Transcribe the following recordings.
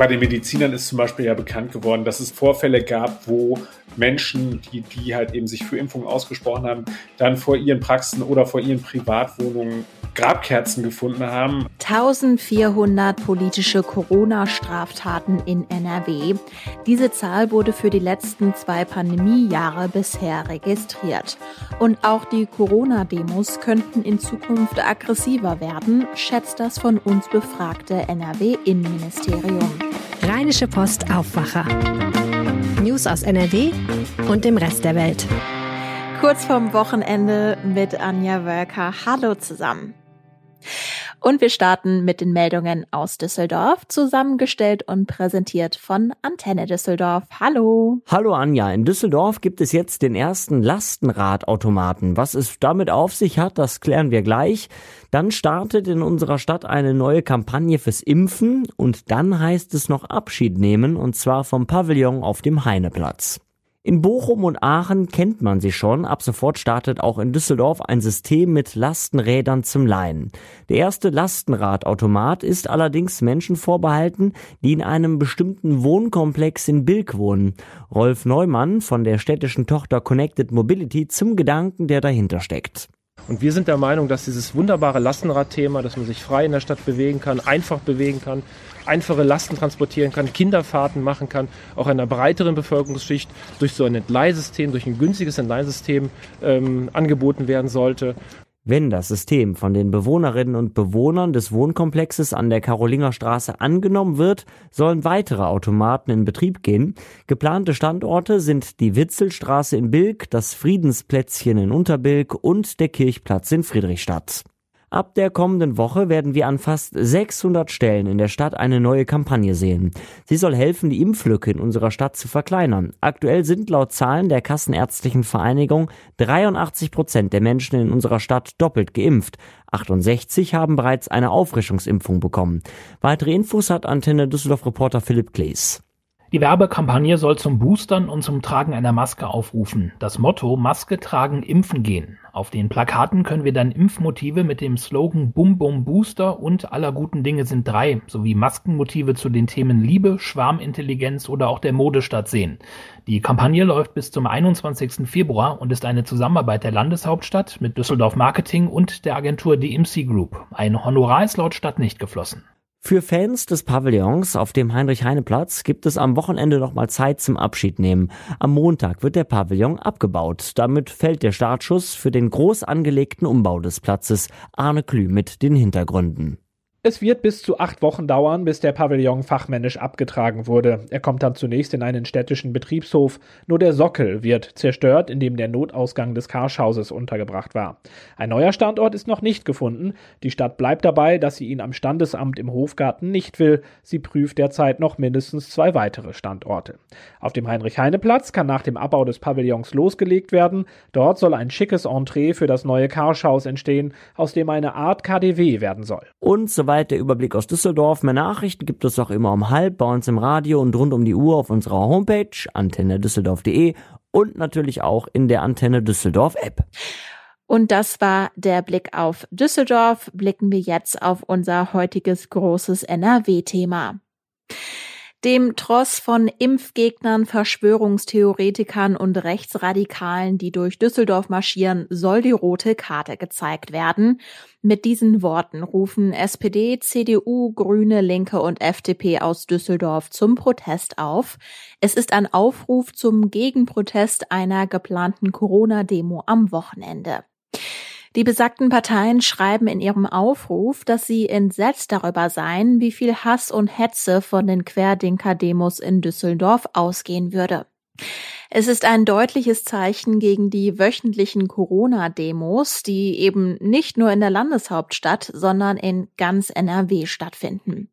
Bei den Medizinern ist zum Beispiel ja bekannt geworden, dass es Vorfälle gab, wo Menschen, die, die halt eben sich für Impfungen ausgesprochen haben, dann vor ihren Praxen oder vor ihren Privatwohnungen Grabkerzen gefunden haben. 1400 politische Corona-Straftaten in NRW. Diese Zahl wurde für die letzten zwei Pandemiejahre bisher registriert. Und auch die Corona-Demos könnten in Zukunft aggressiver werden, schätzt das von uns befragte NRW-Innenministerium. Rheinische Post Aufwacher. News aus NRW und dem Rest der Welt. Kurz vorm Wochenende mit Anja Wölker. Hallo zusammen. Und wir starten mit den Meldungen aus Düsseldorf, zusammengestellt und präsentiert von Antenne Düsseldorf. Hallo. Hallo Anja, in Düsseldorf gibt es jetzt den ersten Lastenradautomaten. Was es damit auf sich hat, das klären wir gleich. Dann startet in unserer Stadt eine neue Kampagne fürs Impfen und dann heißt es noch Abschied nehmen und zwar vom Pavillon auf dem Heineplatz. In Bochum und Aachen kennt man sie schon. Ab sofort startet auch in Düsseldorf ein System mit Lastenrädern zum Leihen. Der erste Lastenradautomat ist allerdings Menschen vorbehalten, die in einem bestimmten Wohnkomplex in Bilk wohnen. Rolf Neumann von der städtischen Tochter Connected Mobility zum Gedanken, der dahinter steckt. Und wir sind der Meinung, dass dieses wunderbare Lastenradthema, dass man sich frei in der Stadt bewegen kann, einfach bewegen kann, einfache Lasten transportieren kann, Kinderfahrten machen kann, auch einer breiteren Bevölkerungsschicht durch so ein Entleihsystem, durch ein günstiges Entleihsystem ähm, angeboten werden sollte. Wenn das System von den Bewohnerinnen und Bewohnern des Wohnkomplexes an der Karolingerstraße angenommen wird, sollen weitere Automaten in Betrieb gehen. Geplante Standorte sind die Witzelstraße in Bilk, das Friedensplätzchen in Unterbilk und der Kirchplatz in Friedrichstadt. Ab der kommenden Woche werden wir an fast 600 Stellen in der Stadt eine neue Kampagne sehen. Sie soll helfen, die Impflücke in unserer Stadt zu verkleinern. Aktuell sind laut Zahlen der Kassenärztlichen Vereinigung 83 Prozent der Menschen in unserer Stadt doppelt geimpft. 68 haben bereits eine Auffrischungsimpfung bekommen. Weitere Infos hat Antenne Düsseldorf Reporter Philipp Klees. Die Werbekampagne soll zum Boostern und zum Tragen einer Maske aufrufen. Das Motto Maske tragen, impfen gehen. Auf den Plakaten können wir dann Impfmotive mit dem Slogan Bum Bum Booster und aller guten Dinge sind drei sowie Maskenmotive zu den Themen Liebe, Schwarmintelligenz oder auch der Modestadt sehen. Die Kampagne läuft bis zum 21. Februar und ist eine Zusammenarbeit der Landeshauptstadt mit Düsseldorf Marketing und der Agentur DMC Group. Ein Honorar ist laut Stadt nicht geflossen. Für Fans des Pavillons auf dem Heinrich-Heine-Platz gibt es am Wochenende noch mal Zeit zum Abschied nehmen. Am Montag wird der Pavillon abgebaut. Damit fällt der Startschuss für den groß angelegten Umbau des Platzes. Arne Klü mit den Hintergründen. Es wird bis zu acht Wochen dauern, bis der Pavillon fachmännisch abgetragen wurde. Er kommt dann zunächst in einen städtischen Betriebshof. Nur der Sockel wird zerstört, indem der Notausgang des Karschhauses untergebracht war. Ein neuer Standort ist noch nicht gefunden. Die Stadt bleibt dabei, dass sie ihn am Standesamt im Hofgarten nicht will. Sie prüft derzeit noch mindestens zwei weitere Standorte. Auf dem Heinrich-Heine-Platz kann nach dem Abbau des Pavillons losgelegt werden. Dort soll ein schickes Entree für das neue Karschhaus entstehen, aus dem eine Art KDW werden soll. Und so Soweit der Überblick aus Düsseldorf. Mehr Nachrichten gibt es auch immer um halb bei uns im Radio und rund um die Uhr auf unserer Homepage antennedüsseldorf.de und natürlich auch in der Antenne Düsseldorf App. Und das war der Blick auf Düsseldorf. Blicken wir jetzt auf unser heutiges großes NRW-Thema. Dem Tross von Impfgegnern, Verschwörungstheoretikern und Rechtsradikalen, die durch Düsseldorf marschieren, soll die rote Karte gezeigt werden. Mit diesen Worten rufen SPD, CDU, Grüne, Linke und FDP aus Düsseldorf zum Protest auf. Es ist ein Aufruf zum Gegenprotest einer geplanten Corona-Demo am Wochenende. Die besagten Parteien schreiben in ihrem Aufruf, dass sie entsetzt darüber seien, wie viel Hass und Hetze von den Querdenker-Demos in Düsseldorf ausgehen würde. Es ist ein deutliches Zeichen gegen die wöchentlichen Corona-Demos, die eben nicht nur in der Landeshauptstadt, sondern in ganz NRW stattfinden.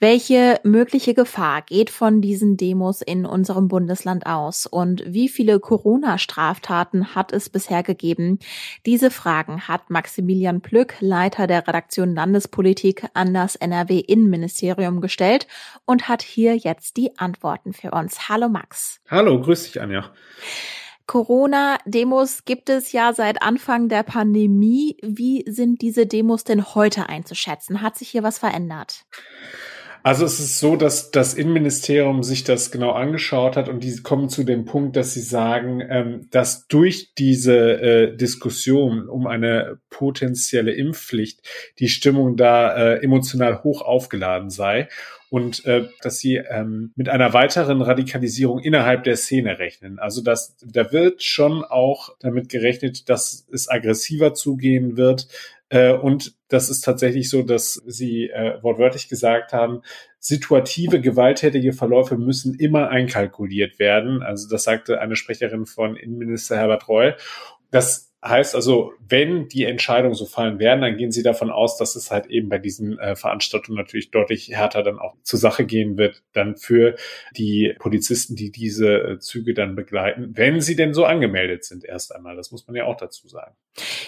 Welche mögliche Gefahr geht von diesen Demos in unserem Bundesland aus und wie viele Corona-Straftaten hat es bisher gegeben? Diese Fragen hat Maximilian Plück, Leiter der Redaktion Landespolitik an das NRW-Innenministerium gestellt und hat hier jetzt die Antworten für uns. Hallo Max. Hallo, grüß dich Anja ja. Corona-Demos gibt es ja seit Anfang der Pandemie. Wie sind diese Demos denn heute einzuschätzen? Hat sich hier was verändert? Also es ist so, dass das Innenministerium sich das genau angeschaut hat und die kommen zu dem Punkt, dass sie sagen, ähm, dass durch diese äh, Diskussion um eine potenzielle Impfpflicht die Stimmung da äh, emotional hoch aufgeladen sei und äh, dass sie ähm, mit einer weiteren Radikalisierung innerhalb der Szene rechnen. Also dass da wird schon auch damit gerechnet, dass es aggressiver zugehen wird. Äh, und das ist tatsächlich so, dass sie äh, wortwörtlich gesagt haben, situative gewalttätige Verläufe müssen immer einkalkuliert werden. Also das sagte eine Sprecherin von Innenminister Herbert Reul. Das Heißt also, wenn die Entscheidungen so fallen werden, dann gehen Sie davon aus, dass es halt eben bei diesen äh, Veranstaltungen natürlich deutlich härter dann auch zur Sache gehen wird, dann für die Polizisten, die diese äh, Züge dann begleiten, wenn sie denn so angemeldet sind erst einmal. Das muss man ja auch dazu sagen.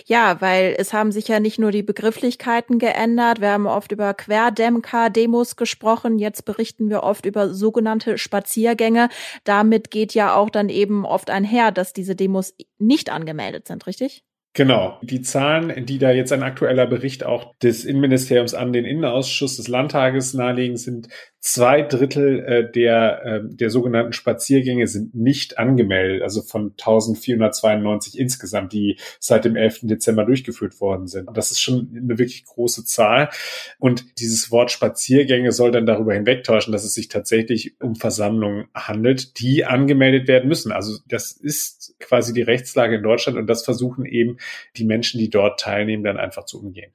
Ja, weil es haben sich ja nicht nur die Begrifflichkeiten geändert. Wir haben oft über Querdemker-Demos gesprochen. Jetzt berichten wir oft über sogenannte Spaziergänge. Damit geht ja auch dann eben oft einher, dass diese Demos nicht angemeldet sind, richtig? Genau. Die Zahlen, die da jetzt ein aktueller Bericht auch des Innenministeriums an den Innenausschuss des Landtages nahelegen, sind zwei Drittel äh, der, äh, der sogenannten Spaziergänge sind nicht angemeldet, also von 1492 insgesamt, die seit dem 11. Dezember durchgeführt worden sind. Das ist schon eine wirklich große Zahl. Und dieses Wort Spaziergänge soll dann darüber hinwegtäuschen, dass es sich tatsächlich um Versammlungen handelt, die angemeldet werden müssen. Also das ist quasi die Rechtslage in Deutschland und das versuchen eben die Menschen, die dort teilnehmen, dann einfach zu umgehen.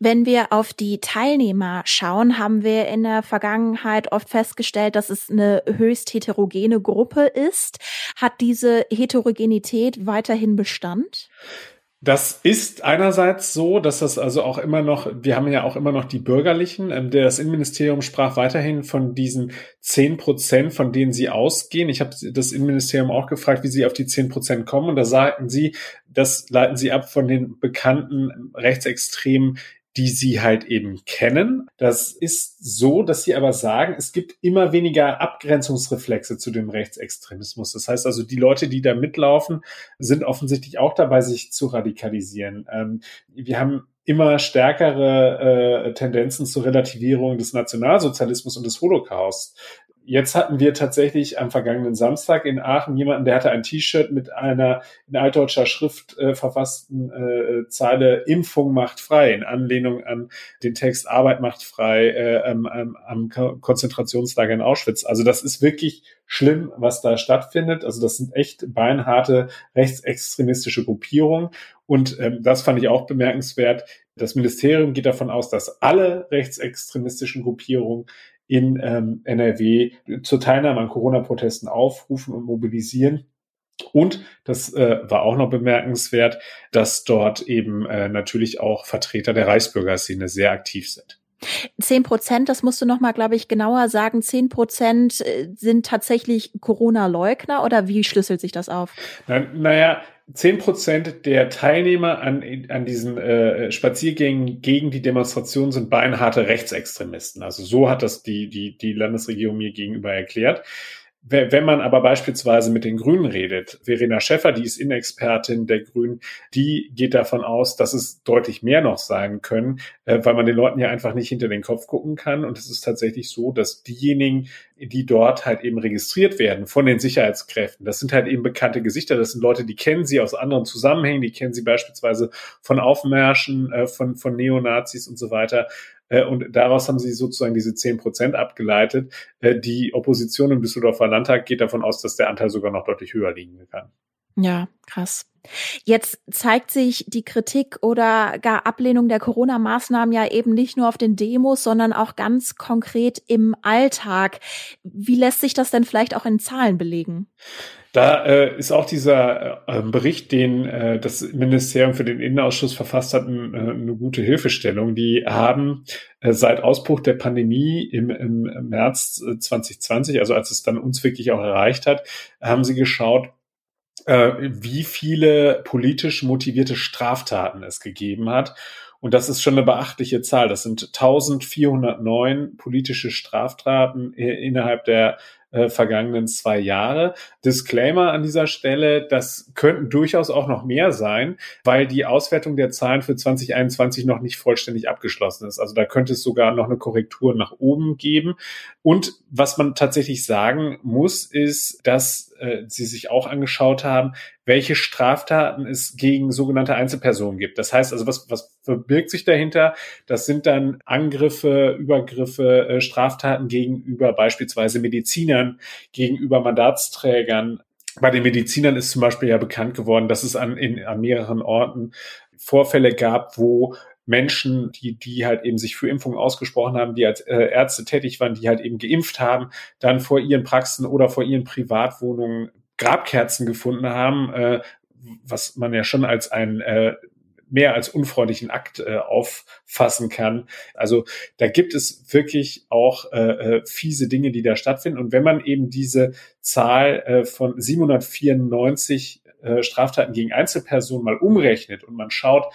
Wenn wir auf die Teilnehmer schauen, haben wir in der Vergangenheit oft festgestellt, dass es eine höchst heterogene Gruppe ist. Hat diese Heterogenität weiterhin Bestand? Das ist einerseits so, dass das also auch immer noch, wir haben ja auch immer noch die Bürgerlichen. Ähm, das Innenministerium sprach weiterhin von diesen zehn Prozent, von denen sie ausgehen. Ich habe das Innenministerium auch gefragt, wie sie auf die zehn Prozent kommen. Und da sagten sie, das leiten sie ab von den bekannten Rechtsextremen die sie halt eben kennen. Das ist so, dass sie aber sagen, es gibt immer weniger Abgrenzungsreflexe zu dem Rechtsextremismus. Das heißt also, die Leute, die da mitlaufen, sind offensichtlich auch dabei, sich zu radikalisieren. Ähm, wir haben immer stärkere äh, Tendenzen zur Relativierung des Nationalsozialismus und des Holocaust jetzt hatten wir tatsächlich am vergangenen Samstag in Aachen jemanden, der hatte ein T-Shirt mit einer in altdeutscher Schrift äh, verfassten äh, Zeile Impfung macht frei, in Anlehnung an den Text Arbeit macht frei äh, am, am Konzentrationslager in Auschwitz. Also das ist wirklich schlimm, was da stattfindet. Also das sind echt beinharte rechtsextremistische Gruppierungen. Und ähm, das fand ich auch bemerkenswert. Das Ministerium geht davon aus, dass alle rechtsextremistischen Gruppierungen in ähm, NRW zur Teilnahme an Corona-Protesten aufrufen und mobilisieren. Und das äh, war auch noch bemerkenswert, dass dort eben äh, natürlich auch Vertreter der Reichsbürgerszene sehr aktiv sind. Zehn Prozent, das musst du noch mal, glaube ich, genauer sagen. Zehn Prozent äh, sind tatsächlich Corona-Leugner oder wie schlüsselt sich das auf? Na, naja, zehn Prozent der Teilnehmer an, an diesen äh, Spaziergängen gegen die Demonstration sind beinharte Rechtsextremisten. Also so hat das die, die, die Landesregierung mir gegenüber erklärt. Wenn man aber beispielsweise mit den Grünen redet, Verena Schäffer, die ist Inexpertin der Grünen, die geht davon aus, dass es deutlich mehr noch sein können, äh, weil man den Leuten ja einfach nicht hinter den Kopf gucken kann. Und es ist tatsächlich so, dass diejenigen, die dort halt eben registriert werden von den Sicherheitskräften, das sind halt eben bekannte Gesichter, das sind Leute, die kennen sie aus anderen Zusammenhängen, die kennen sie beispielsweise von Aufmärschen, äh, von, von Neonazis und so weiter. Äh, und daraus haben sie sozusagen diese zehn Prozent abgeleitet. Äh, die Opposition im Düsseldorfer Landtag geht davon aus, dass der Anteil sogar noch deutlich höher liegen kann. Ja, krass. Jetzt zeigt sich die Kritik oder gar Ablehnung der Corona-Maßnahmen ja eben nicht nur auf den Demos, sondern auch ganz konkret im Alltag. Wie lässt sich das denn vielleicht auch in Zahlen belegen? Da äh, ist auch dieser äh, Bericht, den äh, das Ministerium für den Innenausschuss verfasst hat, äh, eine gute Hilfestellung. Die haben äh, seit Ausbruch der Pandemie im, im März 2020, äh, also als es dann uns wirklich auch erreicht hat, haben sie geschaut, wie viele politisch motivierte Straftaten es gegeben hat. Und das ist schon eine beachtliche Zahl. Das sind 1409 politische Straftaten innerhalb der äh, vergangenen zwei Jahre. Disclaimer an dieser Stelle, das könnten durchaus auch noch mehr sein, weil die Auswertung der Zahlen für 2021 noch nicht vollständig abgeschlossen ist. Also da könnte es sogar noch eine Korrektur nach oben geben. Und was man tatsächlich sagen muss, ist, dass äh, Sie sich auch angeschaut haben, welche Straftaten es gegen sogenannte Einzelpersonen gibt. Das heißt also, was, was verbirgt sich dahinter? Das sind dann Angriffe, Übergriffe, äh, Straftaten gegenüber beispielsweise Medizinern, gegenüber Mandatsträgern. Bei den Medizinern ist zum Beispiel ja bekannt geworden, dass es an, in, an mehreren Orten Vorfälle gab, wo Menschen, die, die halt eben sich für Impfungen ausgesprochen haben, die als äh, Ärzte tätig waren, die halt eben geimpft haben, dann vor ihren Praxen oder vor ihren Privatwohnungen Grabkerzen gefunden haben, äh, was man ja schon als ein äh, mehr als unfreundlichen Akt äh, auffassen kann. Also da gibt es wirklich auch äh, äh fiese Dinge, die da stattfinden. Und wenn man eben diese Zahl äh, von 794 äh, Straftaten gegen Einzelpersonen mal umrechnet und man schaut,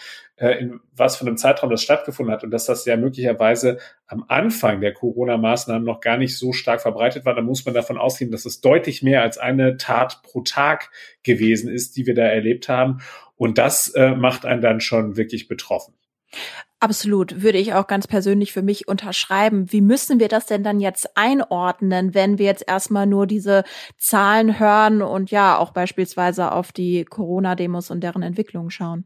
in was für einem Zeitraum das stattgefunden hat und dass das ja möglicherweise am Anfang der Corona-Maßnahmen noch gar nicht so stark verbreitet war, dann muss man davon ausgehen, dass es deutlich mehr als eine Tat pro Tag gewesen ist, die wir da erlebt haben. Und das äh, macht einen dann schon wirklich betroffen. Absolut, würde ich auch ganz persönlich für mich unterschreiben. Wie müssen wir das denn dann jetzt einordnen, wenn wir jetzt erstmal nur diese Zahlen hören und ja auch beispielsweise auf die Corona-Demos und deren Entwicklung schauen?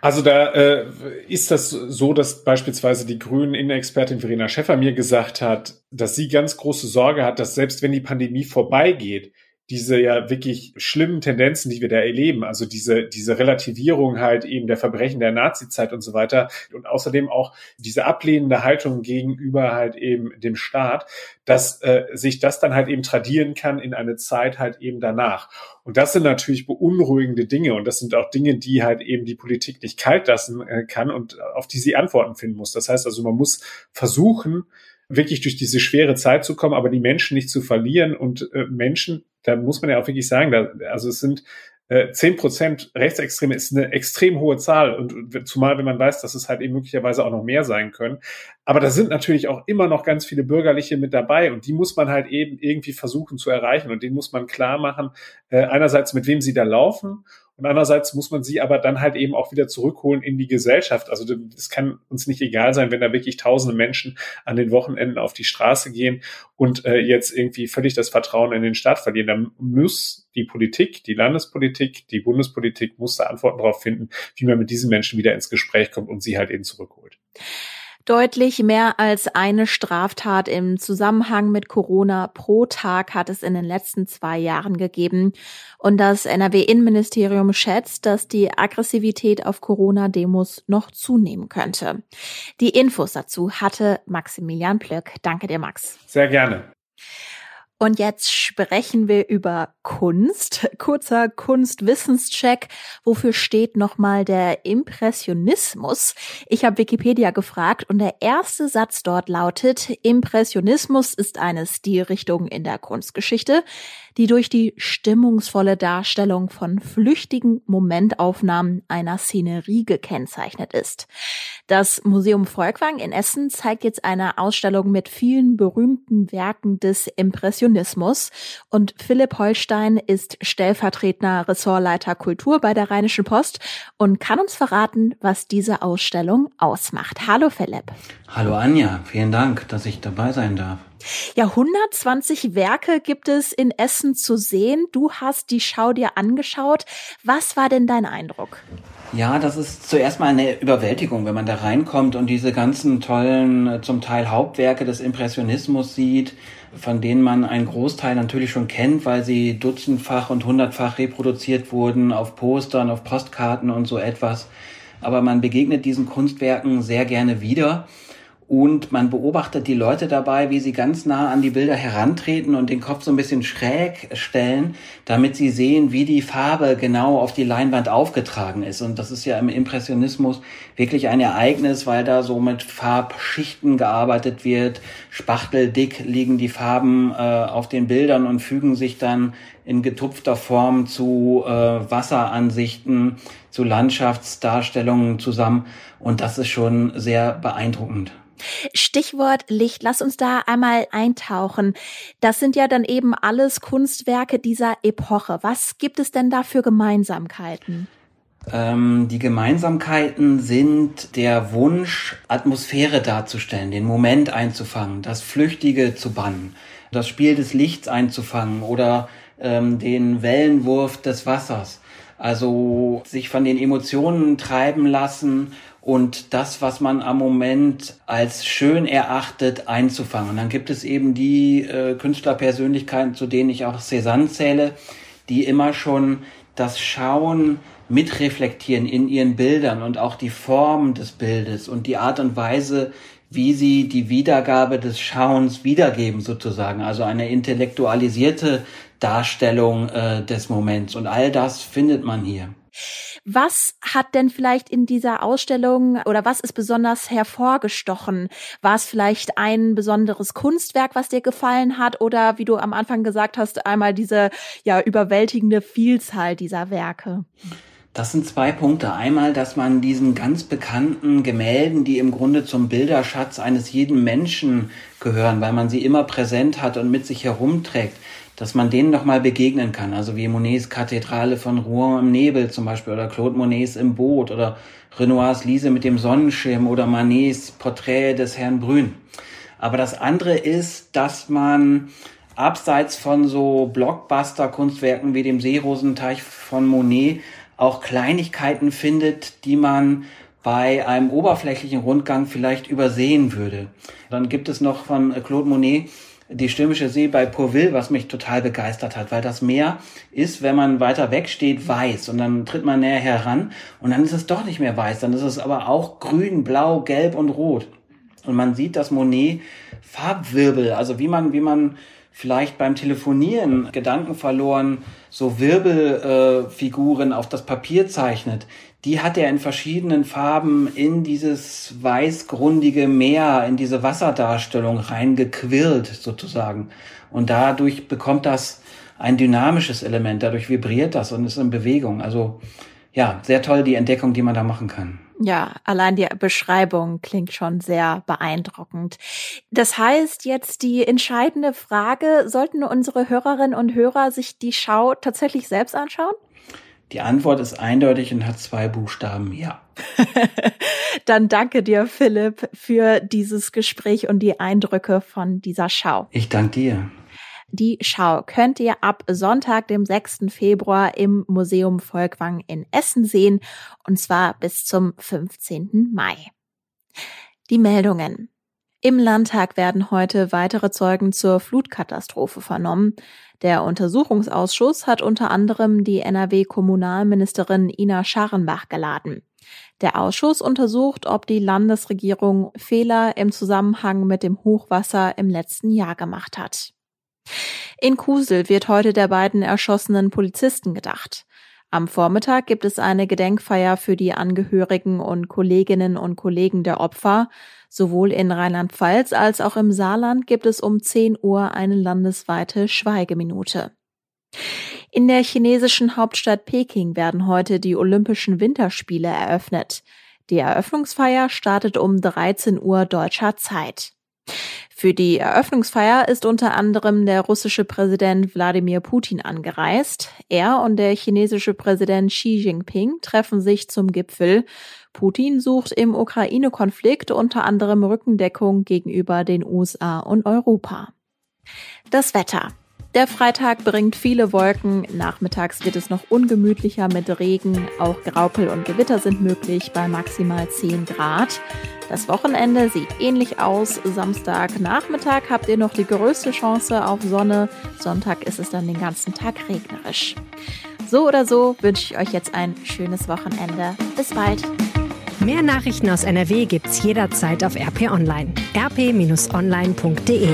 Also da äh, ist das so, dass beispielsweise die Grünen Innenexpertin Verena Schäffer mir gesagt hat, dass sie ganz große Sorge hat, dass selbst wenn die Pandemie vorbeigeht, diese ja wirklich schlimmen Tendenzen, die wir da erleben, also diese, diese Relativierung halt eben der Verbrechen der Nazizeit und so weiter und außerdem auch diese ablehnende Haltung gegenüber halt eben dem Staat, dass äh, sich das dann halt eben tradieren kann in eine Zeit halt eben danach. Und das sind natürlich beunruhigende Dinge und das sind auch Dinge, die halt eben die Politik nicht kalt lassen äh, kann und auf die sie Antworten finden muss. Das heißt also, man muss versuchen, wirklich durch diese schwere Zeit zu kommen, aber die Menschen nicht zu verlieren und äh, Menschen, da muss man ja auch wirklich sagen, da, also es sind äh, zehn Prozent Rechtsextreme ist eine extrem hohe Zahl und zumal wenn man weiß, dass es halt eben möglicherweise auch noch mehr sein können. Aber da sind natürlich auch immer noch ganz viele Bürgerliche mit dabei und die muss man halt eben irgendwie versuchen zu erreichen und denen muss man klar machen, äh, einerseits mit wem sie da laufen und andererseits muss man sie aber dann halt eben auch wieder zurückholen in die Gesellschaft. Also es kann uns nicht egal sein, wenn da wirklich tausende Menschen an den Wochenenden auf die Straße gehen und äh, jetzt irgendwie völlig das Vertrauen in den Staat verlieren. Dann muss die Politik, die Landespolitik, die Bundespolitik muss da Antworten darauf finden, wie man mit diesen Menschen wieder ins Gespräch kommt und sie halt eben zurückholt. Deutlich mehr als eine Straftat im Zusammenhang mit Corona pro Tag hat es in den letzten zwei Jahren gegeben. Und das NRW-Innenministerium schätzt, dass die Aggressivität auf Corona-Demos noch zunehmen könnte. Die Infos dazu hatte Maximilian Plöck. Danke dir, Max. Sehr gerne. Und jetzt sprechen wir über Kunst. Kurzer Kunstwissenscheck. Wofür steht nochmal der Impressionismus? Ich habe Wikipedia gefragt und der erste Satz dort lautet, Impressionismus ist eine Stilrichtung in der Kunstgeschichte, die durch die stimmungsvolle Darstellung von flüchtigen Momentaufnahmen einer Szenerie gekennzeichnet ist. Das Museum Volkwang in Essen zeigt jetzt eine Ausstellung mit vielen berühmten Werken des Impressionismus und Philipp Holstein ist stellvertretender Ressortleiter Kultur bei der Rheinischen Post und kann uns verraten, was diese Ausstellung ausmacht. Hallo Philipp. Hallo Anja, vielen Dank, dass ich dabei sein darf. Ja, 120 Werke gibt es in Essen zu sehen. Du hast die Schau dir angeschaut. Was war denn dein Eindruck? Ja, das ist zuerst mal eine Überwältigung, wenn man da reinkommt und diese ganzen tollen, äh, zum Teil Hauptwerke des Impressionismus sieht, von denen man einen Großteil natürlich schon kennt, weil sie dutzendfach und hundertfach reproduziert wurden auf Postern, auf Postkarten und so etwas. Aber man begegnet diesen Kunstwerken sehr gerne wieder und man beobachtet die Leute dabei, wie sie ganz nah an die Bilder herantreten und den Kopf so ein bisschen schräg stellen, damit sie sehen, wie die Farbe genau auf die Leinwand aufgetragen ist. Und das ist ja im Impressionismus wirklich ein Ereignis, weil da so mit Farbschichten gearbeitet wird. Spachteldick liegen die Farben äh, auf den Bildern und fügen sich dann in getupfter Form zu äh, Wasseransichten, zu Landschaftsdarstellungen zusammen. Und das ist schon sehr beeindruckend. Stichwort Licht, lass uns da einmal eintauchen. Das sind ja dann eben alles Kunstwerke dieser Epoche. Was gibt es denn da für Gemeinsamkeiten? Ähm, die Gemeinsamkeiten sind der Wunsch, Atmosphäre darzustellen, den Moment einzufangen, das Flüchtige zu bannen, das Spiel des Lichts einzufangen oder ähm, den Wellenwurf des Wassers. Also sich von den Emotionen treiben lassen und das, was man am Moment als schön erachtet, einzufangen. Und dann gibt es eben die äh, Künstlerpersönlichkeiten, zu denen ich auch Cézanne zähle, die immer schon das Schauen mitreflektieren in ihren Bildern und auch die Form des Bildes und die Art und Weise, wie sie die Wiedergabe des Schauens wiedergeben sozusagen. Also eine intellektualisierte Darstellung äh, des Moments. Und all das findet man hier. Was hat denn vielleicht in dieser Ausstellung oder was ist besonders hervorgestochen? War es vielleicht ein besonderes Kunstwerk, was dir gefallen hat oder wie du am Anfang gesagt hast, einmal diese ja überwältigende Vielzahl dieser Werke? Das sind zwei Punkte. Einmal, dass man diesen ganz bekannten Gemälden, die im Grunde zum Bilderschatz eines jeden Menschen gehören, weil man sie immer präsent hat und mit sich herumträgt, dass man denen nochmal begegnen kann. Also wie Monets Kathedrale von Rouen im Nebel zum Beispiel oder Claude Monets im Boot oder Renoirs Lise mit dem Sonnenschirm oder Manets Porträt des Herrn Brün. Aber das andere ist, dass man abseits von so Blockbuster-Kunstwerken wie dem Seerosenteich von Monet auch Kleinigkeiten findet, die man bei einem oberflächlichen Rundgang vielleicht übersehen würde. Dann gibt es noch von Claude Monet die stürmische See bei Pourville, was mich total begeistert hat, weil das Meer ist, wenn man weiter weg steht, weiß und dann tritt man näher heran und dann ist es doch nicht mehr weiß, dann ist es aber auch grün, blau, gelb und rot. Und man sieht, dass Monet Farbwirbel, also wie man, wie man vielleicht beim Telefonieren Gedanken verloren, so Wirbelfiguren äh, auf das Papier zeichnet, die hat er in verschiedenen Farben in dieses weißgrundige Meer, in diese Wasserdarstellung reingequirlt sozusagen. Und dadurch bekommt das ein dynamisches Element, dadurch vibriert das und ist in Bewegung. Also ja, sehr toll die Entdeckung, die man da machen kann. Ja, allein die Beschreibung klingt schon sehr beeindruckend. Das heißt jetzt die entscheidende Frage, sollten unsere Hörerinnen und Hörer sich die Schau tatsächlich selbst anschauen? Die Antwort ist eindeutig und hat zwei Buchstaben, ja. Dann danke dir, Philipp, für dieses Gespräch und die Eindrücke von dieser Schau. Ich danke dir. Die Schau könnt ihr ab Sonntag, dem 6. Februar im Museum Volkwang in Essen sehen, und zwar bis zum 15. Mai. Die Meldungen. Im Landtag werden heute weitere Zeugen zur Flutkatastrophe vernommen. Der Untersuchungsausschuss hat unter anderem die NRW-Kommunalministerin Ina Scharrenbach geladen. Der Ausschuss untersucht, ob die Landesregierung Fehler im Zusammenhang mit dem Hochwasser im letzten Jahr gemacht hat. In Kusel wird heute der beiden erschossenen Polizisten gedacht. Am Vormittag gibt es eine Gedenkfeier für die Angehörigen und Kolleginnen und Kollegen der Opfer. Sowohl in Rheinland-Pfalz als auch im Saarland gibt es um 10 Uhr eine landesweite Schweigeminute. In der chinesischen Hauptstadt Peking werden heute die Olympischen Winterspiele eröffnet. Die Eröffnungsfeier startet um 13 Uhr deutscher Zeit. Für die Eröffnungsfeier ist unter anderem der russische Präsident Wladimir Putin angereist. Er und der chinesische Präsident Xi Jinping treffen sich zum Gipfel. Putin sucht im Ukraine-Konflikt unter anderem Rückendeckung gegenüber den USA und Europa. Das Wetter. Der Freitag bringt viele Wolken. Nachmittags wird es noch ungemütlicher mit Regen. Auch Graupel und Gewitter sind möglich bei maximal 10 Grad. Das Wochenende sieht ähnlich aus. Samstag Nachmittag habt ihr noch die größte Chance auf Sonne. Sonntag ist es dann den ganzen Tag regnerisch. So oder so wünsche ich euch jetzt ein schönes Wochenende. Bis bald. Mehr Nachrichten aus NRW gibt's jederzeit auf RP Online. rp-online.de